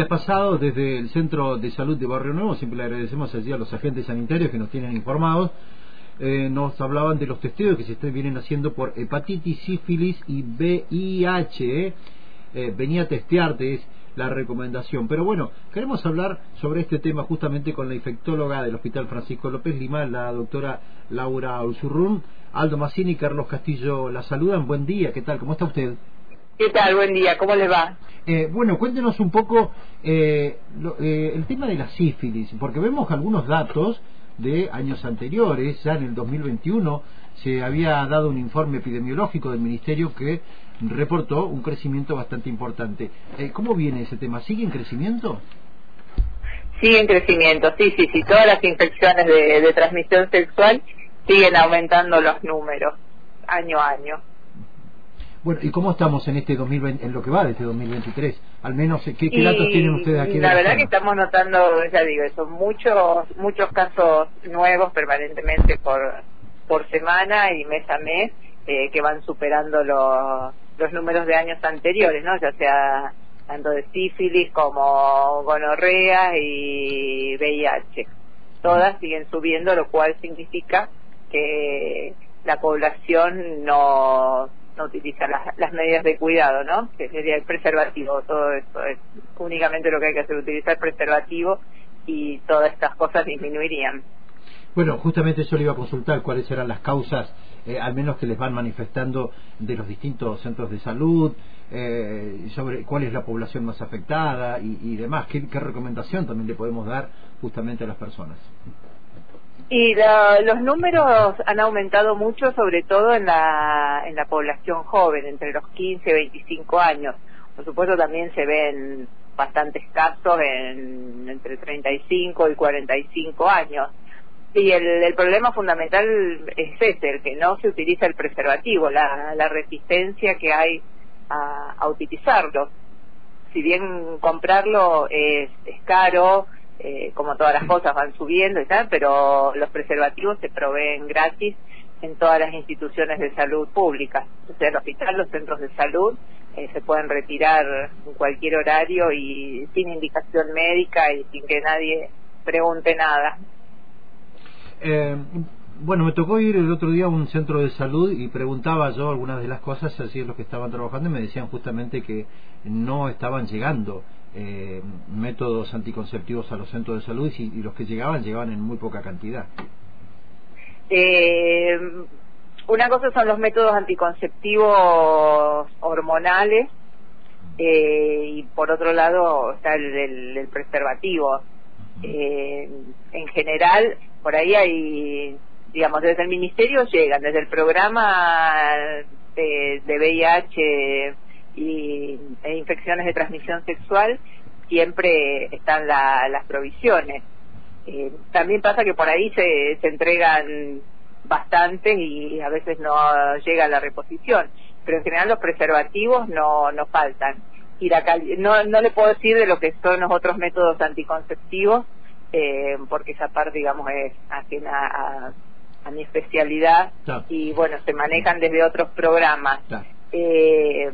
ha pasado desde el Centro de Salud de Barrio Nuevo, siempre le agradecemos allí a los agentes sanitarios que nos tienen informados, eh, nos hablaban de los testeos que se vienen haciendo por hepatitis, sífilis y VIH. Eh. Eh, venía a testearte, es la recomendación. Pero bueno, queremos hablar sobre este tema justamente con la infectóloga del Hospital Francisco López Lima, la doctora Laura Usurrún. Aldo Massini y Carlos Castillo la saludan. Buen día, ¿qué tal? ¿Cómo está usted? ¿Qué tal? Buen día, ¿cómo le va? Eh, bueno, cuéntenos un poco eh, eh, el tema de la sífilis, porque vemos algunos datos de años anteriores, ya en el 2021 se había dado un informe epidemiológico del Ministerio que reportó un crecimiento bastante importante. ¿Cómo viene ese tema? ¿Sigue en crecimiento? Sigue en crecimiento, sí, sí, sí. Todas las infecciones de, de transmisión sexual siguen aumentando los números año a año. Bueno, ¿y cómo estamos en este 2020, en lo que va de este 2023? Al menos, ¿qué, datos tienen ustedes aquí? La verdad que estamos notando, ya digo, son muchos muchos casos nuevos permanentemente por por semana y mes a mes eh, que van superando los, los números de años anteriores, ¿no? Ya sea tanto de sífilis como gonorrea y VIH. Todas siguen subiendo, lo cual significa que la población no no utiliza las, medidas de cuidado, ¿no? Que sería el preservativo, todo esto es únicamente lo que hay que hacer, utilizar preservativo y todas estas cosas disminuirían. Bueno, justamente yo le iba a consultar cuáles eran las causas, eh, al menos que les van manifestando de los distintos centros de salud, eh, sobre cuál es la población más afectada y, demás. ¿Qué recomendación también le podemos dar justamente a las personas? Y los números han aumentado mucho, sobre todo en la, en la población joven, entre los 15 y 25 años. Por supuesto, también se ven bastantes casos en, entre 35 y 45 años. Y el, el problema fundamental es ese, el que no se utiliza el preservativo, la, la resistencia que hay a, a utilizarlo. Si bien comprarlo es caro, eh, como todas las cosas van subiendo y tal, pero los preservativos se proveen gratis en todas las instituciones de salud públicas, o sea, el hospital, los centros de salud, eh, se pueden retirar en cualquier horario y sin indicación médica y sin que nadie pregunte nada. Eh, bueno, me tocó ir el otro día a un centro de salud y preguntaba yo algunas de las cosas, así los que estaban trabajando, y me decían justamente que no estaban llegando eh, métodos anticonceptivos a los centros de salud y, los que llegaban llegaban en muy poca cantidad. Eh, una cosa son los métodos anticonceptivos hormonales eh, y por otro lado está el, preservativo. Eh, en general, por ahí hay, digamos, desde el ministerio llegan, desde el programa de, de VIH y, e infecciones de transmisión sexual siempre están las provisiones. Eh, también pasa que por ahí se, se entregan bastantes y a veces no llega la reposición, pero en general los preservativos no, no faltan. Y la no, no le puedo decir de lo que son los otros métodos anticonceptivos, eh, porque esa parte, digamos, es ajena a, a mi especialidad y bueno, se manejan desde otros programas. Eh,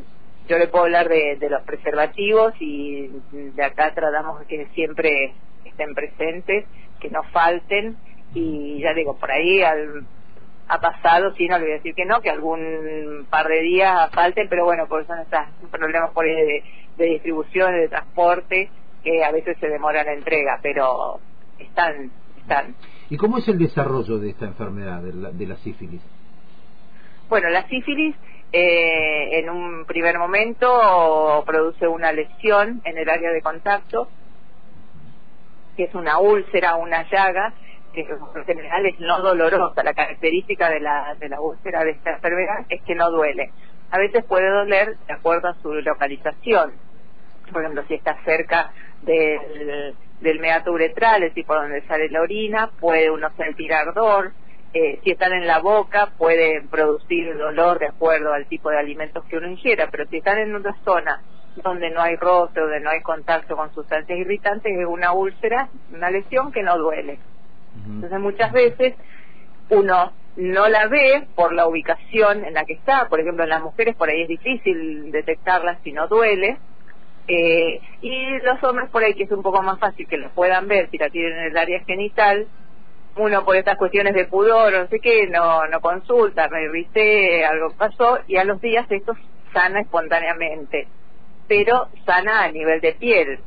yo le puedo hablar de, los preservativos y de acá tratamos que siempre estén presentes, que no falten y ya digo, por ahí ha pasado, sí, no le voy a decir que no, que algún par de días falten, pero bueno, por son estos problemas por de, de distribución, de transporte, que a veces se demora la entrega, pero están, están. ¿Y cómo es el desarrollo de esta enfermedad, de la, de la sífilis? Bueno, la sífilis eh, en un primer momento produce una lesión en el área de contacto, que es una úlcera, una llaga, que en general es no dolorosa. La característica de la, de la úlcera de esta enfermedad es que no duele. A veces puede doler de acuerdo a su localización. Por ejemplo, si está cerca del, del meato uretral, el tipo donde sale la orina, puede uno sentir ardor, eh, si están en la boca pueden producir dolor de acuerdo al tipo de alimentos que uno ingiera, pero si están en una zona donde no hay roce, donde no hay contacto con sustancias irritantes, es una úlcera, una lesión que no duele. Entonces muchas veces uno no la ve por la ubicación en la que está, por ejemplo en las mujeres por ahí es difícil detectarla si no duele, Eh, y los hombres por ahí, que es un poco más fácil que lo puedan ver si la tienen en el área genital, uno por estas cuestiones de pudor o no sé qué, no, no consulta, me irrité, algo pasó, y a los días esto sana espontáneamente, pero sana a nivel de piel.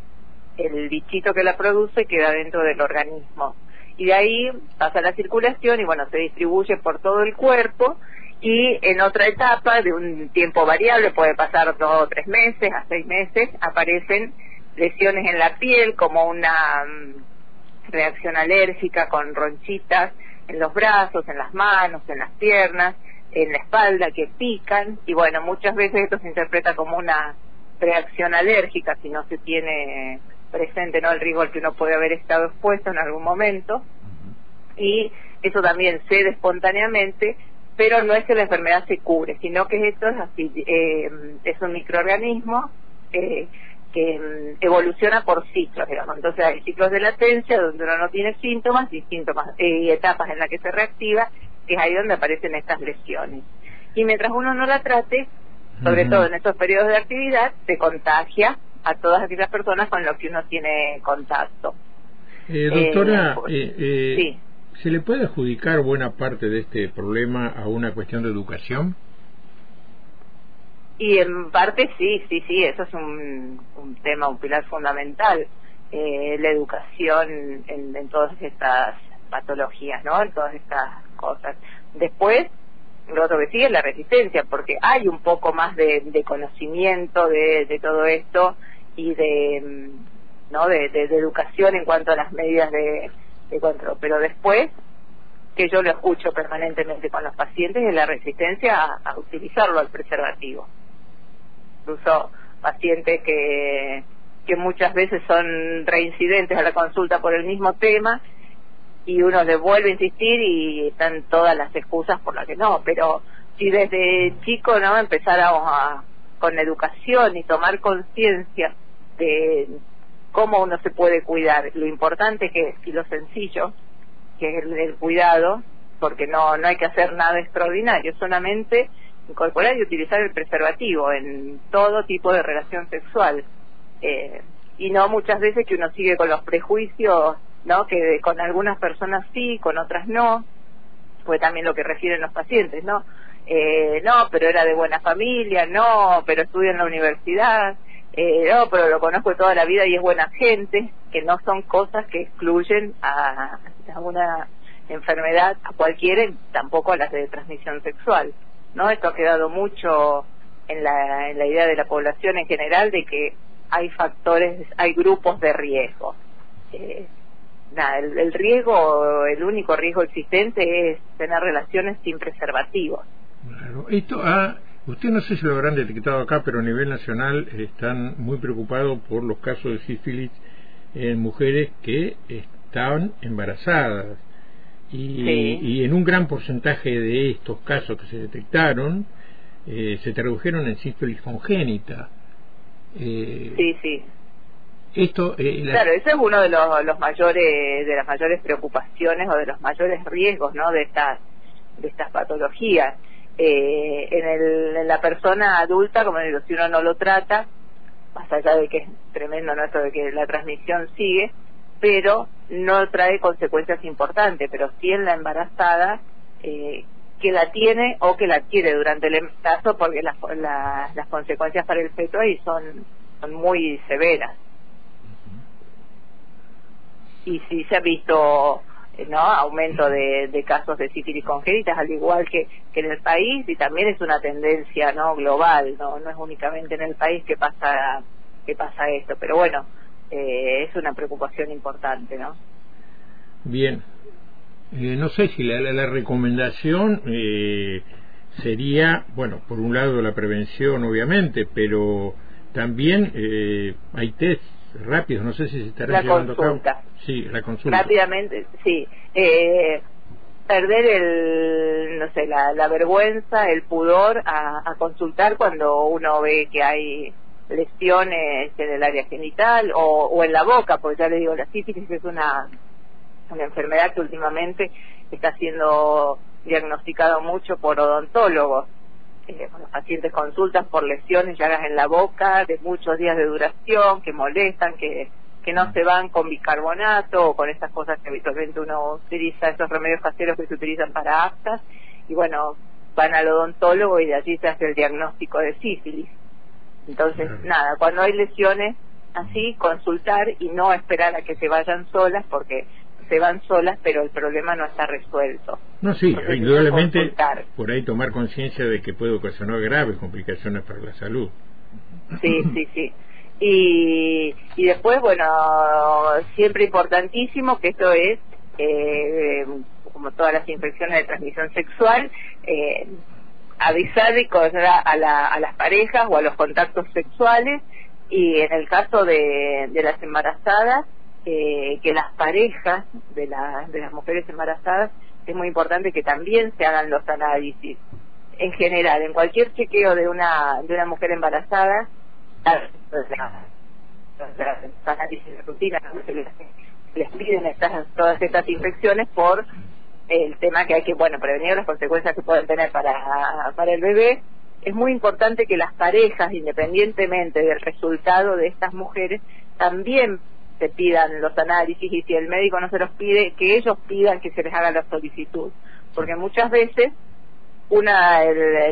El bichito que la produce queda dentro del organismo. Y de ahí pasa la circulación y bueno, se distribuye por todo el cuerpo y en otra etapa de un tiempo variable, puede pasar dos o tres meses a seis meses, aparecen lesiones en la piel como una mm, reacción alérgica con ronchitas en los brazos, en las manos, en las piernas, en la espalda que pican. Y bueno, muchas veces esto se interpreta como una reacción alérgica si no se tiene presente no el riesgo al que uno puede haber estado expuesto en algún momento. Y eso también cede espontáneamente pero no es que la enfermedad se cubre, sino que esto es así, eh, es un microorganismo eh, que mm, evoluciona por ciclos, digamos. Entonces hay ciclos de latencia donde uno no tiene síntomas y síntomas eh, etapas en las que se reactiva, que es ahí donde aparecen estas lesiones. Y mientras uno no la trate, sobre todo en estos periodos de actividad, se contagia a todas aquellas personas con las que uno tiene contacto. doctora, sí. ¿Se le puede adjudicar buena parte de este problema a una cuestión de educación? Y en parte sí, sí, sí, eso es un, tema, un pilar fundamental, eh, la educación en, todas estas patologías, ¿no? En todas estas cosas. Después, lo otro que sigue es la resistencia, porque hay un poco más de, conocimiento de, todo esto y de, ¿no? de educación en cuanto a las medidas de, pero después, que yo lo escucho permanentemente con los pacientes, es la resistencia a, utilizarlo al preservativo. Incluso pacientes que, que muchas veces son reincidentes a la consulta por el mismo tema y uno le vuelve a insistir y están todas las excusas por las que no, pero si desde chico no empezáramos a, con educación y tomar conciencia de, cómo uno se puede cuidar, lo importante que es y lo sencillo, que es el, cuidado, porque no, no hay que hacer nada extraordinario, solamente incorporar y utilizar el preservativo en todo tipo de relación sexual. Eh, y no muchas veces que uno sigue con los prejuicios, ¿no? Que con algunas personas sí, con otras no, fue también lo que refieren los pacientes, ¿no? Eh, no, pero era de buena familia, no, pero estudia en la universidad, eh, no, pero lo conozco toda la vida y es buena gente, que no son cosas que excluyen a, una enfermedad, a cualquiera, tampoco a las de transmisión sexual. ¿No? Esto ha quedado mucho en la, en la idea de la población en general de que hay factores, hay grupos de riesgo. Eh, nada, el, el, riesgo, el único riesgo existente es tener relaciones sin preservativos. Claro, esto ha Usted no sé si lo habrán detectado acá, pero a nivel nacional están muy preocupados por los casos de sífilis en mujeres que están embarazadas. Y, en un gran porcentaje de estos casos que se detectaron, eh, se tradujeron en sífilis congénita. Eh, sí, sí. Esto, eh, Claro, ese es uno de los, los, mayores, de las mayores preocupaciones o de los mayores riesgos, ¿no? De estas, de estas patologías eh, en, el, en, la persona adulta, como digo, si uno no lo trata, más allá de que es tremendo ¿no? esto de que la transmisión sigue, pero no trae consecuencias importantes, pero sí en la embarazada eh, que la tiene o que la adquiere durante el embarazo, porque las, las consecuencias para el feto ahí son, son muy severas. Y sí se ha visto no aumento de, casos de sífilis congénitas al igual que, que en el país y también es una tendencia no global no no es únicamente en el país que pasa que pasa esto pero bueno eh, es una preocupación importante no bien eh, no sé si la, la, recomendación eh, sería bueno por un lado la prevención obviamente pero también hay test rápido, no sé si se estará la llevando consulta. a cabo. Sí, la consulta. Rápidamente, sí. Eh, perder el, no sé, la, la vergüenza, el pudor a, a, consultar cuando uno ve que hay lesiones en el área genital o, o en la boca, porque ya le digo, la sífilis es una, una enfermedad que últimamente está siendo diagnosticado mucho por odontólogos eh, los pacientes consultan por lesiones, llagas en la boca de muchos días de duración, que molestan, que, que no se van con bicarbonato o con esas cosas que habitualmente uno utiliza, esos remedios caseros que se utilizan para aftas, y bueno, van al odontólogo y de allí se hace el diagnóstico de sífilis. Entonces, nada, cuando hay lesiones así, consultar y no esperar a que se vayan solas, porque se van solas, pero el problema no está resuelto. No, sí, indudablemente por ahí tomar conciencia de que puede ocasionar graves complicaciones para la salud. Sí, sí, sí. Y, y después, bueno, siempre importantísimo que esto es, eh, como todas las infecciones de transmisión sexual, eh, avisar y a, la, a las parejas o a los contactos sexuales y en el caso de, de las embarazadas, eh, que las parejas de, de las mujeres embarazadas es muy importante que también se hagan los análisis. En general, en cualquier chequeo de una de una mujer embarazada, los análisis de rutina les piden estas, todas estas infecciones por el tema que hay que bueno prevenir las consecuencias que pueden tener para para el bebé es muy importante que las parejas independientemente del resultado de estas mujeres también se pidan los análisis y si el médico no se los pide, que ellos pidan que se les haga la solicitud. Porque muchas veces una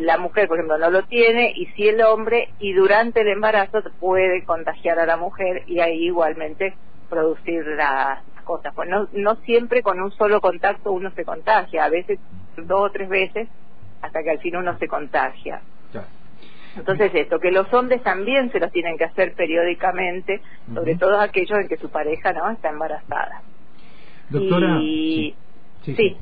la mujer, por ejemplo, no lo tiene y si el hombre y durante el embarazo puede contagiar a la mujer y ahí igualmente producir las cosas. Pues no, no siempre con un solo contacto uno se contagia, a veces dos o tres veces hasta que al fin uno se contagia. Entonces esto, que los hombres también se los tienen que hacer periódicamente, sobre todo aquellos en que su pareja no está embarazada. Doctora, sí. sí.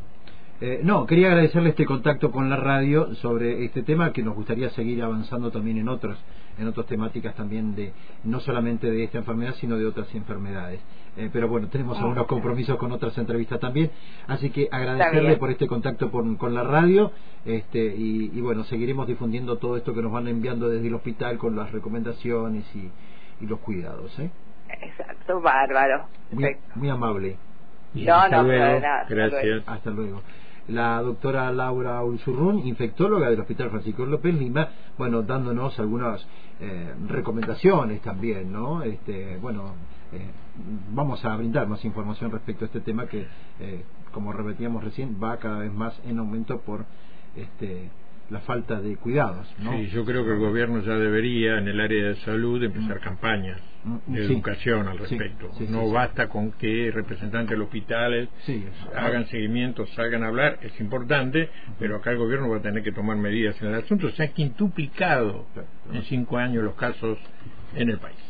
Eh, no, quería agradecerle este contacto con la radio sobre este tema que nos gustaría seguir avanzando también en otros en otras temáticas también de no solamente de esta enfermedad sino de otras enfermedades. Eh, pero bueno, tenemos algunos compromisos con otras entrevistas también, así que agradecerle por este contacto con la radio este, y, bueno, seguiremos difundiendo todo esto que nos van enviando desde el hospital con las recomendaciones y, los cuidados. ¿eh? Exacto, bárbaro. Muy, amable. no, no, Gracias. Hasta luego la doctora Laura Ulzurrún, infectóloga del Hospital Francisco López Lima, bueno, dándonos algunas eh, recomendaciones también, ¿no? Este, bueno, eh, vamos a brindar más información respecto a este tema que, eh, como repetíamos recién, va cada vez más en aumento por este la falta de cuidados. ¿no? Sí, yo creo que el gobierno ya debería, en el área de salud, empezar mm. campañas mm, de educación al respecto. no basta con que representantes de los hospitales hagan seguimiento, salgan a hablar, es importante, pero acá el gobierno va a tener que tomar medidas en el asunto. Se han quintuplicado en cinco años los casos en el país.